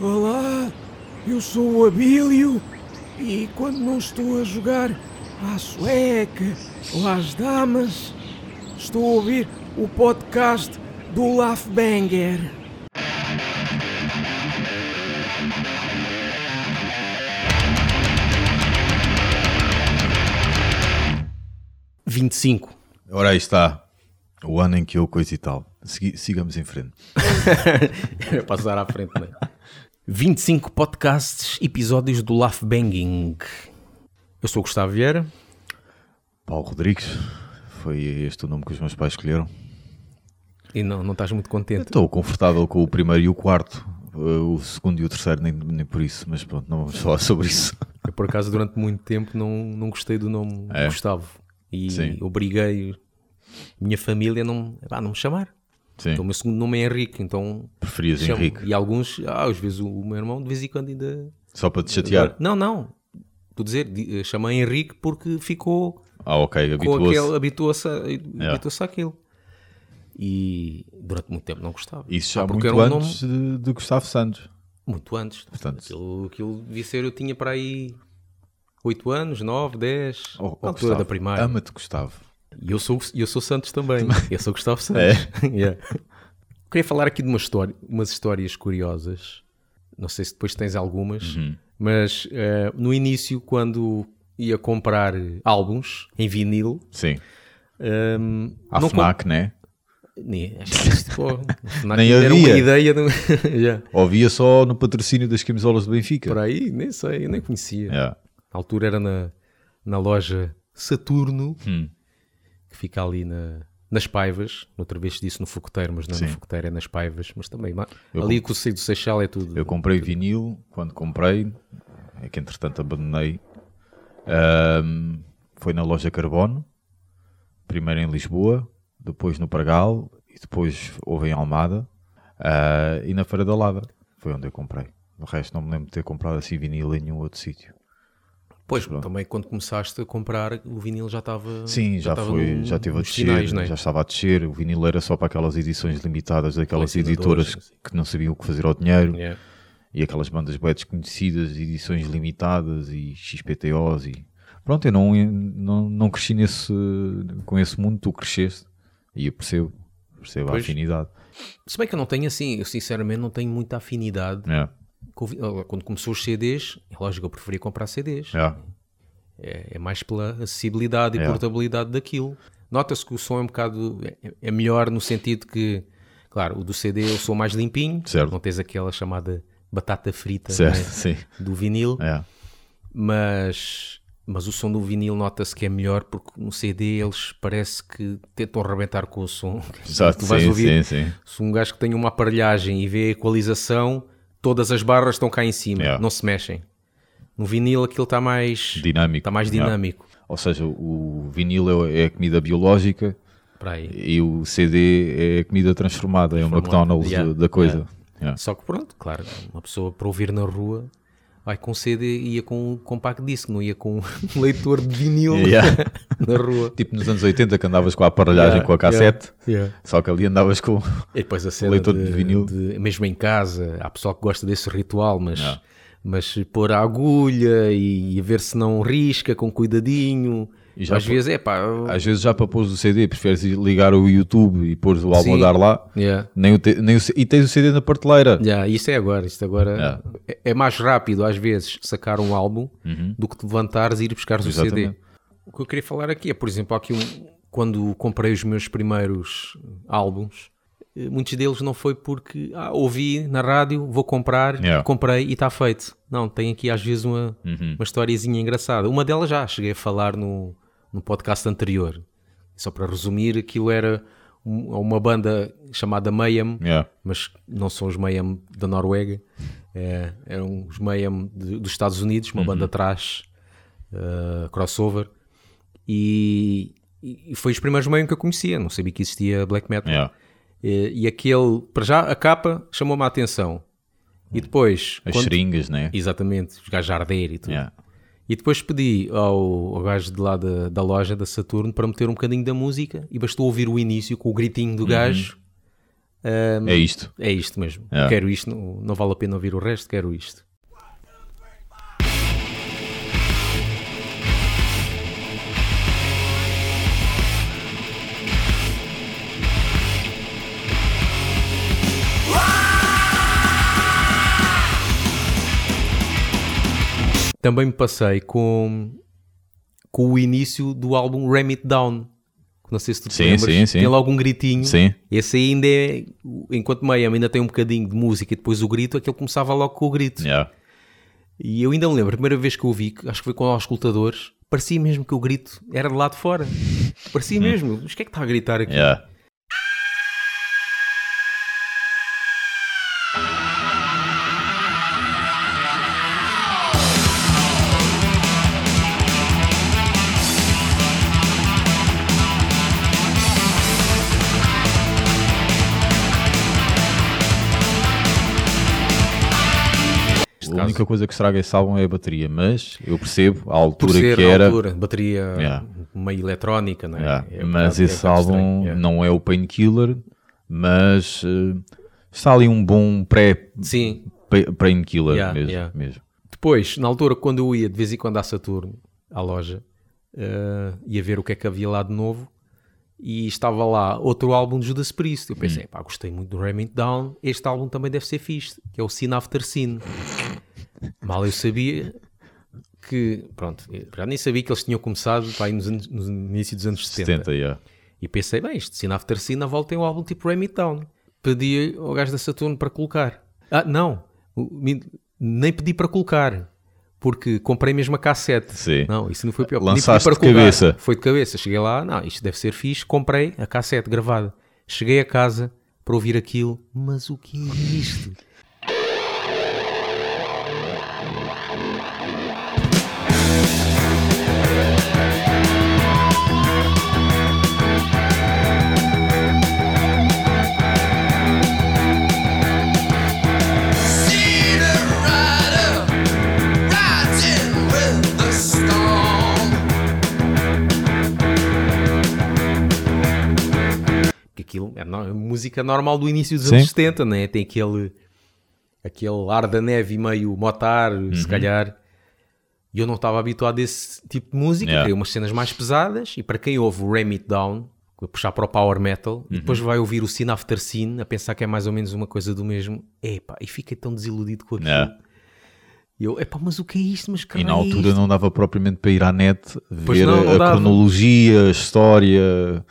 Olá, eu sou o Abílio e quando não estou a jogar à sueca ou às damas, estou a ouvir o podcast do Laugh Banger. Vinte e cinco. Ora aí está. O ano em que eu coisa e tal. Sigamos em frente. Era passar à frente, não é? 25 podcasts, episódios do Laugh Banging. Eu sou o Gustavo Vieira. Paulo Rodrigues. Foi este o nome que os meus pais escolheram. E não, não estás muito contente. Estou confortável com o primeiro e o quarto. Uh, O segundo e o terceiro, nem, nem por isso. Mas pronto, não vamos falar sobre isso. Eu, por acaso, durante muito tempo não, não gostei do nome É? Gustavo. E Sim. obriguei minha família a não, a não me chamar. Sim. Então o meu segundo nome é Henrique, então... Preferias chamo- Henrique. E alguns, ah, às vezes o meu irmão de vez em quando ainda... Só para te chatear. Não, não. Estou a dizer, di- chamei Henrique porque ficou Ah, ok. Habituou-se. aquele, habituou-se a- habituou-se àquilo. E durante muito tempo não gostava. Isso já Ah, porque muito era um antes de, de Gustavo Santos. Muito antes. Portanto- Aquilo, aquilo devia ser, eu tinha para aí 8 anos, 9, 10, Oh, oh, altura Gustavo, da primária. Ama-te, Gustavo. E eu sou, eu sou Santos também. Eu sou Gustavo Santos. Yeah. Queria falar aqui de uma história, umas histórias curiosas. Não sei se depois tens algumas, Uhum. mas eh, no início, quando ia comprar álbuns em vinil, Sim. ehm, A não FNAC, né? Nem, pô, Nem era havia. uma ideia de... Yeah. Ouvia só no patrocínio das camisolas do Benfica. por aí, nem sei, eu nem conhecia. Yeah. Na altura era na, na loja Saturno, Hum. Que fica ali na, nas Paivas. Outra vez disse no Focoteiro, mas não é Sim. no Focoteiro, é nas Paivas. Mas também, Eu ali com o Sei do Seixal é tudo. Eu comprei vinil, quando comprei, é que entretanto abandonei, ahm, foi na loja Carbono, primeiro em Lisboa, depois no Pragal e depois houve em Almada ah, e na Feira da Lada, foi onde eu comprei. O resto não me lembro de ter comprado assim vinil em nenhum outro sítio. Pois, também quando começaste a comprar, o vinil já estava. Sim, já, estava foi, no- já teve a descer, finais, não é? já estava a descer, o vinil era só para aquelas edições limitadas daquelas editoras sim. que não sabiam o que fazer ao dinheiro. Yeah. e aquelas bandas bem desconhecidas, edições limitadas e XPTOs e pronto, eu não, não, não cresci nesse, com esse mundo, tu cresceste e eu percebo, percebo a Pois. afinidade. Se bem que eu não tenho assim, eu sinceramente não tenho muita afinidade. É, Quando começou os CDs, é lógico eu preferia comprar CDs. é, É, é mais pela acessibilidade e É. portabilidade daquilo. Nota-se que o som é um bocado. É, é melhor no sentido que, claro, o do CD eu sou mais limpinho, Certo. não tens aquela chamada batata frita né, do vinil, é, mas, mas o som do vinil nota-se que é melhor porque no CD eles parece que tentam arrebentar com o som. exato, tu vais sim, ouvir, sim, sim, se um gajo que tem uma aparelhagem e vê a equalização, todas as barras estão cá em cima, Yeah. não se mexem. No vinil aquilo está mais, dinâmico. está mais é. dinâmico. Ou seja, o vinil é, é a comida biológica e o CD é a comida transformada, é o McDonald's Yeah, da, coisa. É. Só que pronto, claro, uma pessoa para ouvir na rua vai com CD ia com um compact disc, não ia com um leitor de vinil Yeah. na rua. Tipo nos anos 80 que andavas com a aparelhagem Yeah, com a cassete, yeah, só que ali andavas com. E depois a cena Leitor de, de vinil. de- mesmo em casa, há pessoal que gosta desse ritual, mas, mas pôr a agulha e, a ver se não risca com cuidadinho. Já Às vezes é pá, Às vezes já para pôr o CD, preferes ligar o YouTube e pôr o álbum a dar lá. yeah. Nem o te- nem o e tens o CD na prateleira. Yeah, isso é agora, isto agora Yeah. é, é mais rápido às vezes sacar um álbum do que te levantares e ir buscar o CD. Uhum. O que eu queria falar aqui é, por exemplo, aqui um, quando comprei os meus primeiros álbuns, eh, muitos deles não foi porque ah, ouvi na rádio, vou comprar, Yeah. comprei e está feito. Não, tem aqui às vezes uma, Uhum. uma historiazinha engraçada. Uma delas já cheguei a falar no, no podcast anterior. Só para resumir, aquilo era um- uma banda chamada Mayhem, Yeah. mas não são os Mayhem da Noruega, é, eram os Mayhem de- dos Estados Unidos, uma banda trash, uh, crossover, e, e foi os primeiros Mayhem que eu conhecia, não sabia que existia black metal. Yeah. E, e aquele, para já, a capa chamou-me a atenção. E depois, As quando- seringas, né? exatamente, os gajos a arder e tudo. Yeah. E depois pedi ao, ao gajo de lá da, da loja, da Saturno, para meter um bocadinho da música e bastou ouvir o início com o gritinho do gajo Ahm, É isto. é isto mesmo. É. Quero isto, não, não vale a pena ouvir o resto, quero isto. Também me passei com, com o início do álbum Ram It Down. Não sei se tu te Sim, lembras. sim, sim. Tem logo um gritinho. Sim. Esse ainda é, enquanto Mayhem ainda tem um bocadinho de música e depois o grito, aquele começava logo com o grito. Yeah. E eu ainda me lembro, a primeira vez que eu ouvi, acho que foi com os escutadores, parecia mesmo que o grito era de lá de fora. Parecia mesmo. Mas o que é que está a gritar aqui? Yeah. Única coisa que estraga esse álbum é a bateria, mas eu percebo a Por altura ser que era. altura, bateria Yeah. meio eletrónica, não é? Yeah, É mas é esse álbum estranho, não é o Painkiller, mas eh, está ali um bom pré- Sim. Painkiller Yeah, mesmo, mesmo. Depois, na altura, quando eu ia de vez em quando à Saturno, à loja, eh, ia ver o que é que havia lá de novo e estava lá outro álbum de Judas Priest. Eu pensei, Hum. pá, gostei muito do It Down, este álbum também deve ser fixe, que é o Sin After Sin. Mal eu sabia que, pronto, já nem sabia que eles tinham começado aí nos anos- no início dos anos 70. 70, yeah. E pensei, bem, isto Sin After Sin, na volta tem um álbum tipo Ram It Down. Pedi ao gajo da Saturno para colocar. Ah, não, nem pedi para colocar, porque comprei mesmo a cassete. Sim. Não, isso não foi pior. Lançaste para de colocar. cabeça. Foi de cabeça. Cheguei lá, não, isto deve ser fixe. Comprei a cassete gravada. Cheguei a casa para ouvir aquilo, mas o que é isto? Aquilo é música normal do início dos Sim. anos 70, né? Tem aquele, aquele ar da neve meio motar, se Uhum. calhar. E eu não estava habituado a esse tipo de música, Yeah. queria umas cenas mais pesadas. E para quem ouve o Ram It Down, puxar para o Power Metal, e Uhum. depois vai ouvir o Sin After Sin, a pensar que é mais ou menos uma coisa do mesmo, epá, e fiquei tão desiludido com aquilo. Yeah. E eu, epá, mas o que é isto? Mas E na é altura isto? não dava propriamente para ir à net ver não, não a cronologia, a história,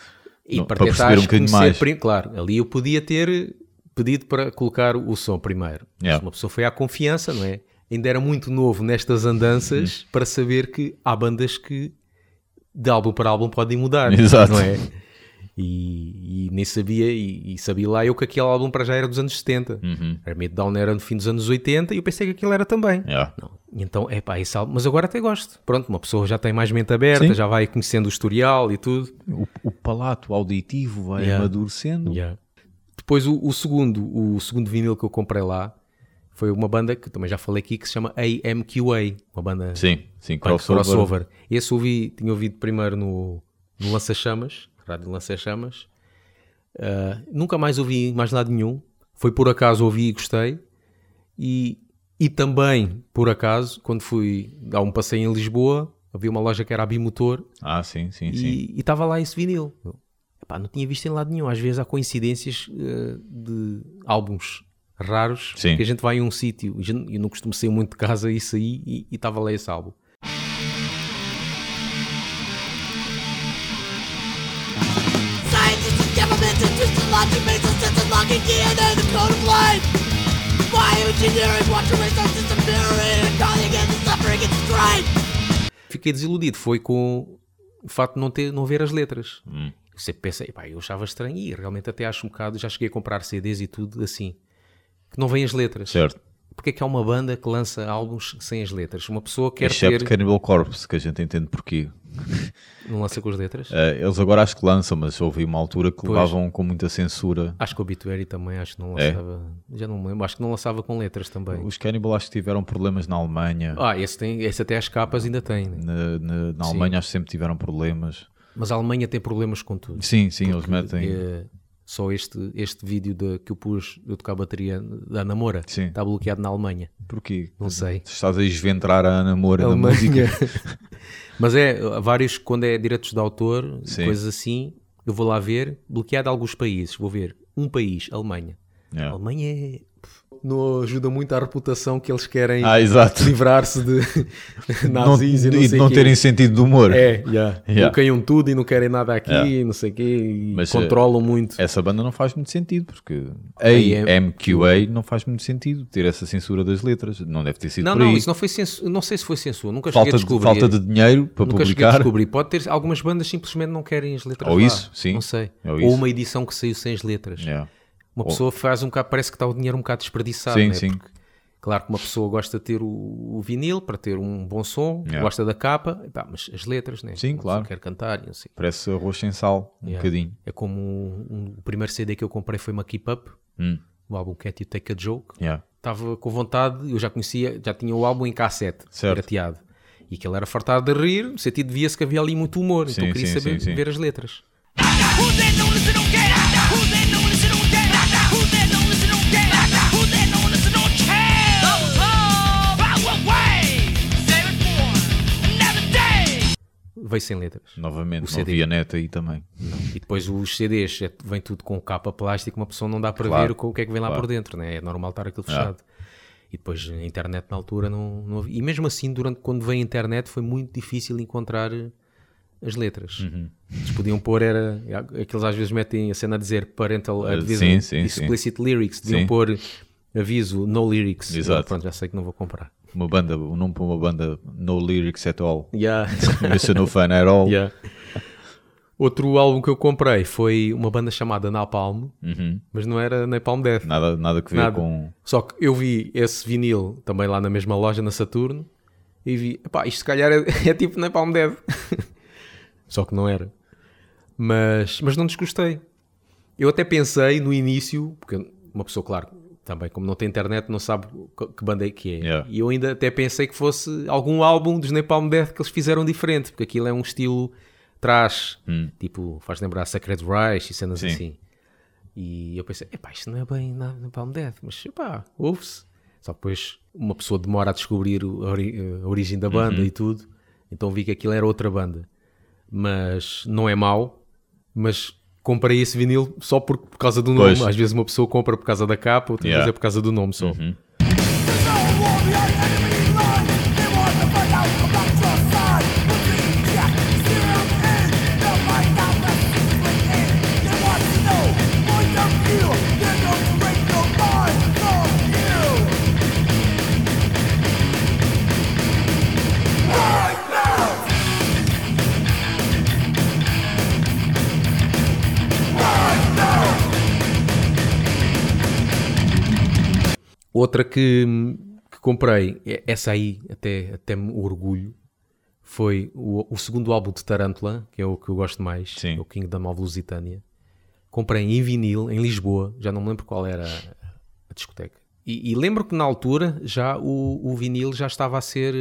E não, para, para perceber um bocadinho mais. Claro, ali eu podia ter pedido para colocar o som primeiro. Yeah. Uma pessoa foi à confiança, não é? Ainda era muito novo nestas andanças Uhum. para saber que há bandas que de álbum para álbum podem mudar. Exato. Não é? E, e nem sabia, e, e sabia lá eu que aquele álbum para já era dos anos 70. Uhum. Hermit Down era no fim dos anos 80 e eu pensei que aquilo era também. Yeah. Não. Então, é pá, esse álbum, mas agora até gosto. Pronto, uma pessoa já tem mais mente aberta, Sim. já vai conhecendo o historial e tudo. O, o palato auditivo vai Yeah. amadurecendo. Yeah. Depois o, o segundo, o segundo vinil que eu comprei lá foi uma banda que também já falei aqui que se chama AMQA, uma banda Sim, sim, crossover. crossover. Esse ouvi, tinha ouvido primeiro no, no Lança Chamas, Rádio Lança Chamas. Ah, nunca mais ouvi mais nada nenhum. Foi por acaso ouvi e gostei. E, e também, por acaso, quando fui dar um passeio em Lisboa, havia uma loja que era a Bimotor Ah, sim, sim, sim. e estava lá esse vinil. Epá, não tinha visto em lado nenhum. Às vezes há coincidências eh, de álbuns raros Sim. que a gente vai a um sítio e eu não costumo sair muito de casa e saí e estava lá esse álbum. Sense of logging DNA the code of life. Bioengineering, watch your and calling against the suffering and strife. Fiquei desiludido. Foi com o facto de não, ter, não ver as letras. Hum. Eu sempre pensei, pá, eu achava estranho e realmente até acho um bocado. Já cheguei a comprar CDs e tudo assim, que não vêm as letras. Certo. Porque é que há uma banda que lança álbuns sem as letras? Uma pessoa quer Excepto ter. Cannibal Corpse, que a gente entende porquê. Não lança com as letras? Eh, eles agora acho que lançam, mas houve uma altura que Pois. levavam com muita censura. Acho que o Obituary também, acho que não É? lançava. Já não me lembro, acho que não lançava com letras também. Os Cannibal acho que tiveram problemas na Alemanha. Ah, esse, tem, esse até as capas ainda tem. né? Na, na- na. Alemanha acho que sempre tiveram problemas. Mas a Alemanha tem problemas com tudo. Sim, sim, eles metem. Eh, Só este, este vídeo de, que eu pus eu tocar a bateria da Namora Sim. está bloqueado na Alemanha. Porquê? Não sei. Estás a esventrar a Ana Moura da música. Mas é, vários, quando é direitos de autor, Sim. coisas assim, eu vou lá ver, bloqueado alguns países. Vou ver um país, Alemanha. A Yeah. Alemanha é. Não ajuda muito à reputação que eles querem Ah, livrar-se de Não, nazis e não e sei não quê. terem sentido de humor. É, yeah. Yeah. bloqueiam tudo e não querem nada aqui, Yeah. não sei o quê, e Mas, controlam muito. Essa banda não faz muito sentido, porque a é- MQA não faz muito sentido ter essa censura das letras. Não deve ter sido Não, não, isso não foi censura, não sei se foi censura, nunca cheguei a falta, de, descobrir. falta de dinheiro para Nunca publicar. descobrir. Pode ter algumas bandas simplesmente não querem as letras. Ou lá. isso, sim. Não sei. Ou Ou, uma edição que saiu sem as letras. Yeah. Uma pessoa faz um bocado, parece que está o dinheiro um bocado desperdiçado. Sim, né? sim. Porque, claro que uma pessoa gosta de ter o, o vinil para ter um bom som, Yeah. gosta da capa, pá, mas as letras, né? Sim, claro. Quer cantar, não sei. Parece arroz sem sal, um Yeah. bocadinho. É como um- um- o primeiro CD que eu comprei foi uma Keep Up, Hum, o álbum Cat You Take a Joke. yeah. Estava com vontade, eu já conhecia, já tinha o álbum em cassete, Certo. pirateado. E aquele era fartado de rir, no sentido de via-se que havia ali muito humor, então Sim, eu queria sim, saber sim, sim. ver as letras. Who Veio sem letras. Novamente, O não CD. havia net aí também. E depois os CDs, é- vem tudo com capa plástica, uma pessoa não dá para Claro, ver o que é que vem lá claro. por dentro, né? é normal estar aquilo fechado. E depois a internet na altura não, não havia. E mesmo assim, durante, quando veio a internet, foi muito difícil encontrar eh, as letras. Uhum. Eles podiam pôr, era. Aqueles às vezes metem a cena a dizer parental Uh, advisor, sim, sim, explicit lyrics, deviam Sim. pôr aviso, no lyrics. Exato. Pronto, já sei que não vou comprar. Uma banda, o nome para uma banda No Lyrics at All. Yeah. Eu sou no fan at all. Yeah. Outro álbum que eu comprei foi uma banda chamada Napalm, Uhum. mas não era Napalm Death. Nada, nada que ver com. Só que eu vi esse vinil também lá na mesma loja, na Saturno, e vi, epá, isto se calhar é, é tipo Napalm Dead. Só que não era. Mas, mas não desgostei. Eu até pensei no início, porque uma pessoa, claro, também como não tem internet, não sabe que banda é que é. Yeah. E eu ainda até pensei que fosse algum álbum dos Napalm Death que eles fizeram diferente, porque aquilo é um estilo trash, tipo, faz lembrar Sacred Reich e cenas Sim. assim. E eu pensei, epá, isto não é bem nada Napalm Death, mas epá, ouve-se. Só que depois uma pessoa demora a descobrir a, ori- a origem da banda e tudo, então vi que aquilo era outra banda. Mas não é mau, mas comprei esse vinil só por, por causa do nome. Pois. Às vezes uma pessoa compra por causa da capa, outra Yeah. vez é por causa do nome só. There's Outra que, que comprei, é- essa aí até, até me orgulho, foi o, o segundo álbum de Tarantula, que é o que eu gosto mais, Sim. o Kingdom of Lusitânia. Comprei em vinil, em Lisboa, já não me lembro qual era a, a discoteca. E, e lembro que na altura já o, o vinil já estava a ser.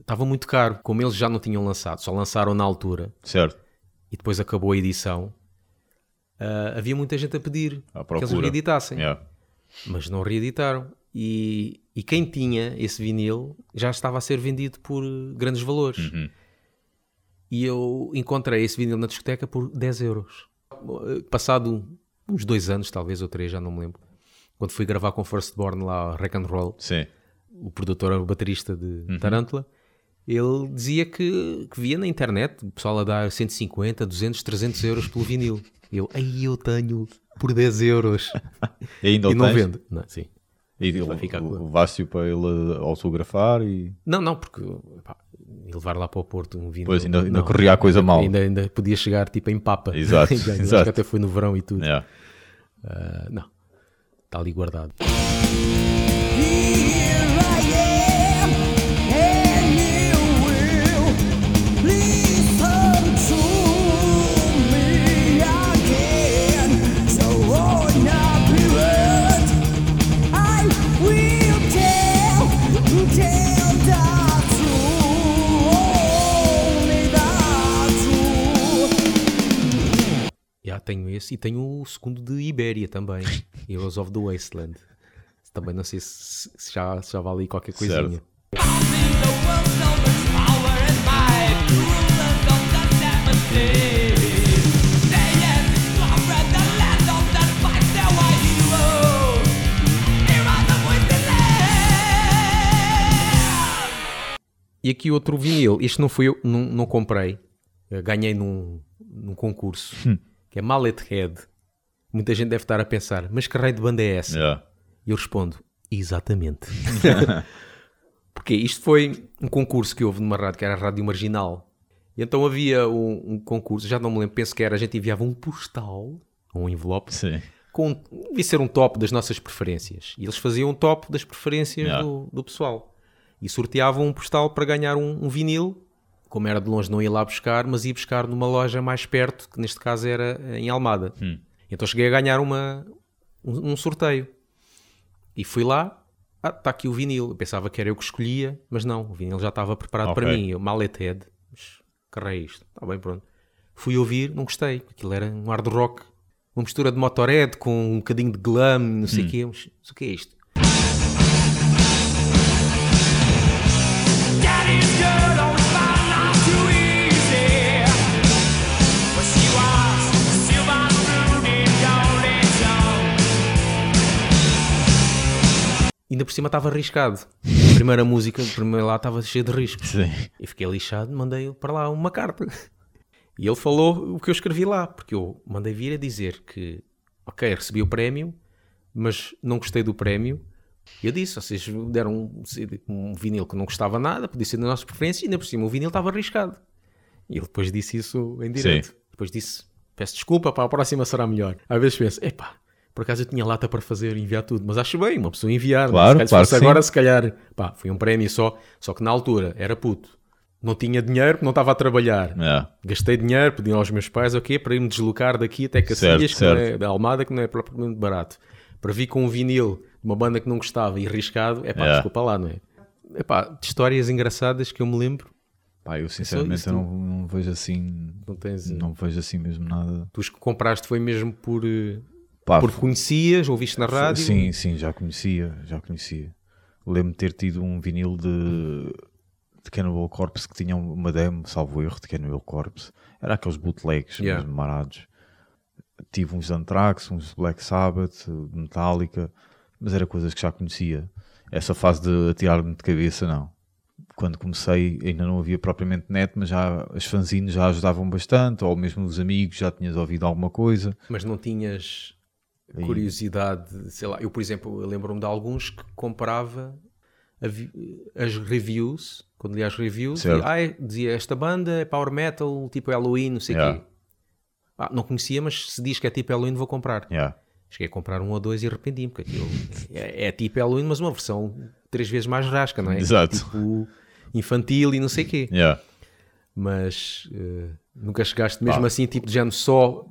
estava muito caro, como eles já não tinham lançado, só lançaram na altura Certo. e depois acabou a edição. ah, havia muita gente a pedir que eles reeditassem Yeah. Mas não reeditaram. E, e quem tinha esse vinil já estava a ser vendido por eh, grandes valores. Uhum. E eu encontrei esse vinil na discoteca por 10 euros. Eh, Passado uns dois anos, talvez, ou três, já não me lembro. Quando fui gravar com Firstborn lá, Rock and Roll, Sim. o produtor, o baterista de Uhum. Tarantula, ele dizia que, que via na internet o pessoal a dar 150, 200, 300 euros pelo vinil. E eu, aí eu tenho por 10 euros. E ainda e o não tens? vendo. Não, sim. E Vai ficar com- levaste-o para ele autografar e. Não, não, porque pá, e levar lá para o Porto um vinho. Pois, ainda- ainda não, corria a coisa mal. Ainda, ainda podia chegar tipo em papa. Exato, Eu acho exato. que até foi no verão e tudo. Yeah. Ah, não, está ali guardado. Esse e tenho o segundo de Ibéria também, Heroes of the Wasteland. Também não sei se, se já, se já vale aí qualquer coisinha. E aqui outro vinil, este não fui eu, não, não comprei, Eh, ganhei num, num concurso, que é Mallet Head. Muita gente deve estar a pensar, mas que raio de banda é essa? Yeah. E eu respondo, exatamente. Porque isto foi um concurso que houve numa rádio, que era a Rádio Marginal. E então havia um, um concurso, já não me lembro, penso que era, a gente enviava um postal, um envelope, Sim. com, devia ser um top das nossas preferências. E eles faziam um top das preferências Yeah. do, do pessoal. E sorteavam um postal para ganhar um, um vinil. Como era de longe, não ia lá buscar, mas ia buscar numa loja mais perto, que neste caso era em Almada. Então cheguei a ganhar uma, um, um sorteio. E fui lá, ah, está aqui o vinil. Eu pensava que era eu que escolhia, mas não, o vinil já estava preparado Ok. para mim. Eu, mallet head, mas que raio é isto? Está bem, pronto. Fui ouvir, não gostei. Aquilo era um hard rock, uma mistura de Motorhead com um bocadinho de glam, não sei o quê. Mas, mas o que é isto? Daddy's girl Ainda por cima estava arriscado. A primeira música, a primeira lá estava cheia de riscos. Sim. E fiquei lixado, mandei para lá uma carta. E ele falou o que eu escrevi lá, porque eu mandei vir a dizer que, ok, recebi o prémio, mas não gostei do prémio. E eu disse, vocês deram um, um vinil que não gostava nada, podia ser da nossa preferência, e ainda por cima o vinil estava arriscado. E ele depois disse isso em direto. Depois disse, peço desculpa, para a próxima será melhor. Às vezes penso, epá, por acaso eu tinha lata para fazer enviar tudo, mas acho bem, uma pessoa enviar. Claro, se calhar, claro se agora, se calhar, pá, foi um prémio só, só que na altura era puto. Não tinha dinheiro, porque não estava a trabalhar. Yeah. Gastei dinheiro, pedi aos meus pais, ok, para ir me deslocar daqui até Cacilhas, que não é, da Almada, que não é propriamente barato. Para vir com um vinil de uma banda que não gostava e arriscado, é pá, Yeah. desculpa lá, não é? É pá, de histórias engraçadas que eu me lembro, Pá, eu sinceramente eu não, não vejo assim. não tens. Não vejo assim mesmo nada. Tu os que compraste foi mesmo por, eh, Pá, por conhecias, ouviste na rádio? Sim, sim, já conhecia, já conhecia. Lembro-me de ter tido um vinil de, de Cannibal Corpse que tinha uma demo, salvo erro, de Cannibal Corpse. Era aqueles bootlegs Yeah. mesmo marados. Tive uns Anthrax, uns Black Sabbath, Metallica, mas era coisas que já conhecia. Essa fase de atirar-me de cabeça, não. Quando comecei ainda não havia propriamente net, mas já as fanzines já ajudavam bastante, ou mesmo os amigos já tinhas ouvido alguma coisa. Mas não tinhas Aí- curiosidade, sei lá, eu por exemplo, eu lembro-me de alguns que comprava as reviews, quando li as reviews, e, ah, dizia esta banda é power metal, tipo Halloween, não sei o Yeah. quê. Ah, não conhecia, mas se diz que é tipo Halloween, vou comprar. Yeah. Cheguei a comprar um ou dois e arrependi-me, porque aquilo é, é tipo Halloween, mas uma versão três vezes mais rasca, não é? Exato. Tipo infantil e não sei o quê. Yeah. Mas eh, nunca chegaste mesmo Pá. assim, tipo de género, só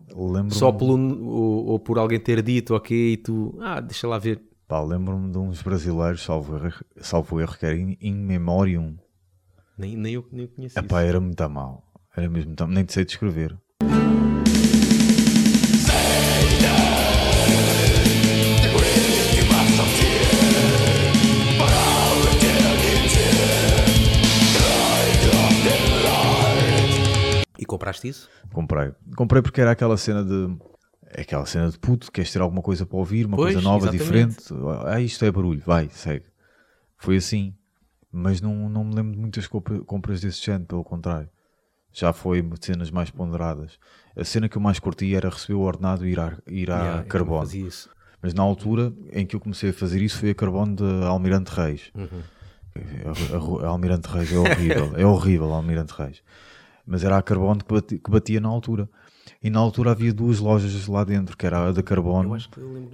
só pelo, ou, ou por alguém ter dito, ok, e tu, ah, deixa lá ver. Pá, lembro-me de uns brasileiros, salvo erro, salvo erro que era in, in Memoriam. Nem, nem eu nem eu conheci Epá, isso. era muito a mal. Era mesmo a- Nem te sei descrever. Compraste isso? Comprei. Comprei porque era aquela cena de. É aquela cena de puto, queres ter alguma coisa para ouvir, uma Pois, coisa nova, exatamente. diferente. Ah, isto é barulho, vai, segue. Foi assim. Mas não, não me lembro de muitas compra- compras desse género, pelo contrário. Já foi cenas mais ponderadas. A cena que eu mais curti era receber o ordenado e ir a, ir a Yeah, carbono. fazia isso. Mas na altura em que eu comecei a fazer isso foi a carbono de Almirante Reis. Uhum. A, a- a Almirante Reis é horrível, é horrível Almirante Reis. Mas era a carbono que, bati- que batia na altura. E na altura havia duas lojas lá dentro, que era a da carbono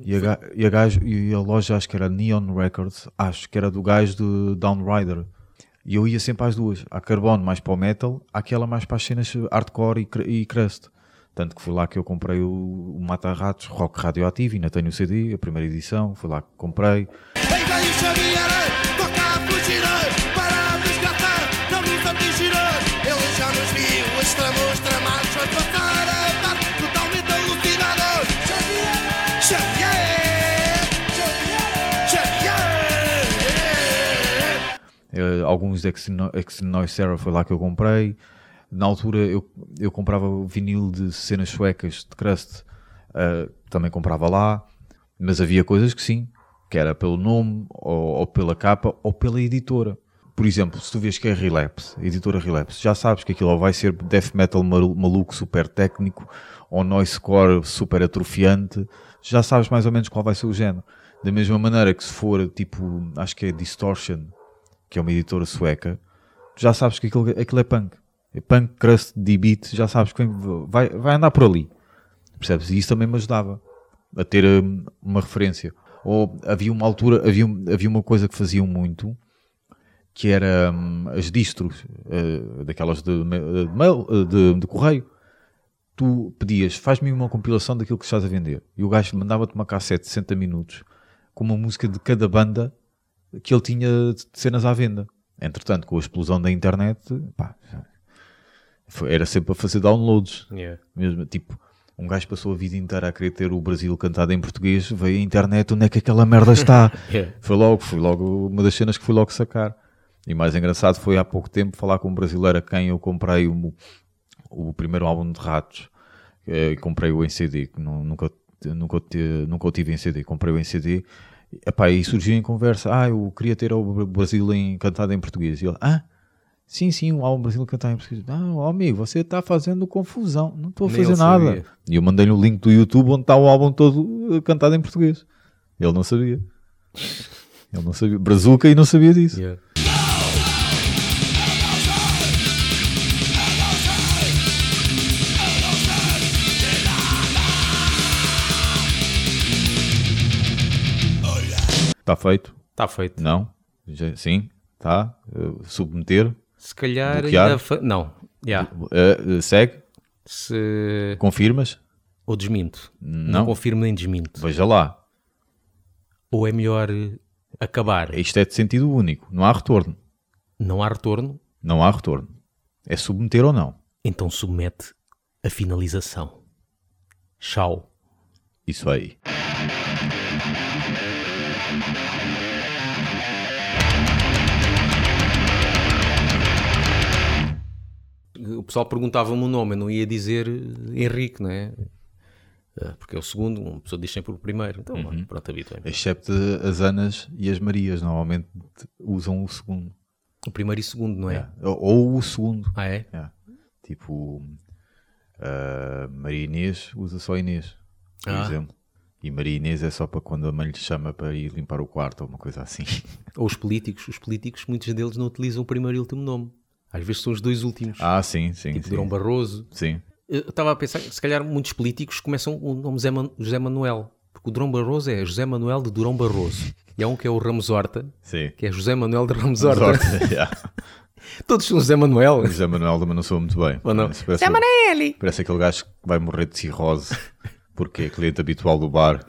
e a, e, a gajo- e a loja acho que era Neon Records, acho que era do gajo do Downrider. E eu ia sempre às duas, a carbono mais para o metal, aquela mais para as cenas hardcore e, e crust. Tanto que foi lá que eu comprei o, o Mata Ratos Rock Radioativo, ainda tenho o CD, a primeira edição, foi lá que comprei. Vem alguns Exino- Exynois Serra foi lá que eu comprei. Na altura eu, eu comprava vinil de cenas suecas de crust, eh, também comprava lá. Mas havia coisas que sim, que era pelo nome, ou, ou pela capa, ou pela editora. Por exemplo, se tu vês que é Relapse, editora Relapse, já sabes que aquilo vai ser death metal malu- maluco, super técnico, ou noisecore super atrofiante, já sabes mais ou menos qual vai ser o género. Da mesma maneira que se for tipo, acho que é Distortion, que é uma editora sueca, já sabes que aquilo, aquilo é punk. É punk, crust, D-beat, já sabes que vai, vai andar por ali. Percebes? E isso também me ajudava a ter hum, uma referência. Ou havia uma altura, havia, havia uma coisa que faziam muito, que era hum, as distros, eh, daquelas de, de mail, eh, de, de correio. Tu pedias, faz-me uma compilação daquilo que estás a vender. E o gajo mandava-te uma cassete de 60 minutos com uma música de cada banda que ele tinha de cenas à venda. Entretanto, com a explosão da internet, pá, era sempre a fazer downloads. Yeah. Mesmo, tipo, um gajo passou a vida inteira a querer ter o Brasil cantado em português, veio a internet, onde é que aquela merda está? Yeah. Foi logo, foi logo uma das cenas que fui logo sacar. E mais engraçado foi há pouco tempo falar com um brasileiro a quem eu comprei o, o primeiro álbum de Ratos. Eh, comprei o em CD, que nu- nunca, nunca, nunca o tive em CD. Comprei o em CD epá, e surgiu em conversa: Ah, eu queria ter o Brasil em, cantado em português. E ele: Ah, sim, sim, um álbum brasileiro cantado em português. Não, ó, amigo, você está fazendo confusão. Não estou a Nem fazer nada. sabia. E eu mandei-lhe o link do YouTube onde está o álbum todo eh, cantado em português. Ele não sabia. Ele não sabia. Brazuca e não sabia disso. Yeah. Está feito? Está feito. Não? Já- sim? Está? Eh, submeter? Se calhar Bloquear? ainda. fa- Não. Yeah. Eh, eh, segue? Se. Confirmas? Ou desminto. Não. confirmo nem desminto. Veja lá. Ou é melhor acabar. Isto é de sentido único. Não há retorno. Não há retorno, Não há retorno. É submeter ou não. então submete a finalização. Tchau. Isso aí. Pessoal perguntava-me o nome, eu não ia dizer eh, Henrique, não é? Eh, Porque é o segundo, uma pessoa diz sempre o primeiro. Então, Uhum. pronto, habituei Excepto as Anas e as Marias. Normalmente usam o segundo. O primeiro e o segundo, não é? Yeah. Ou, ou o segundo. Ah, é? Yeah. Tipo, a Maria Inês usa só Inês, por Ah. exemplo. E Maria Inês é só para quando a mãe lhe chama para ir limpar o quarto ou uma coisa assim. Ou os políticos. Os políticos, muitos deles não utilizam o primeiro e o último nome. Às vezes são os dois últimos. Ah, sim, sim. tipo sim. Durão Barroso. Sim. Eu estava a pensar, que se calhar muitos políticos começam o nome José, Man- José Manuel. Porque o Durão Barroso é José Manuel de Durão Barroso. E há um que é o Ramos Horta, Sim. que é José Manuel de Ramos Horta. Sorte. yeah. Todos são José Manuel. José Manuel também não sou muito bem. Ou não? Parece, parece, parece aquele gajo que vai morrer de cirrose porque é cliente habitual do bar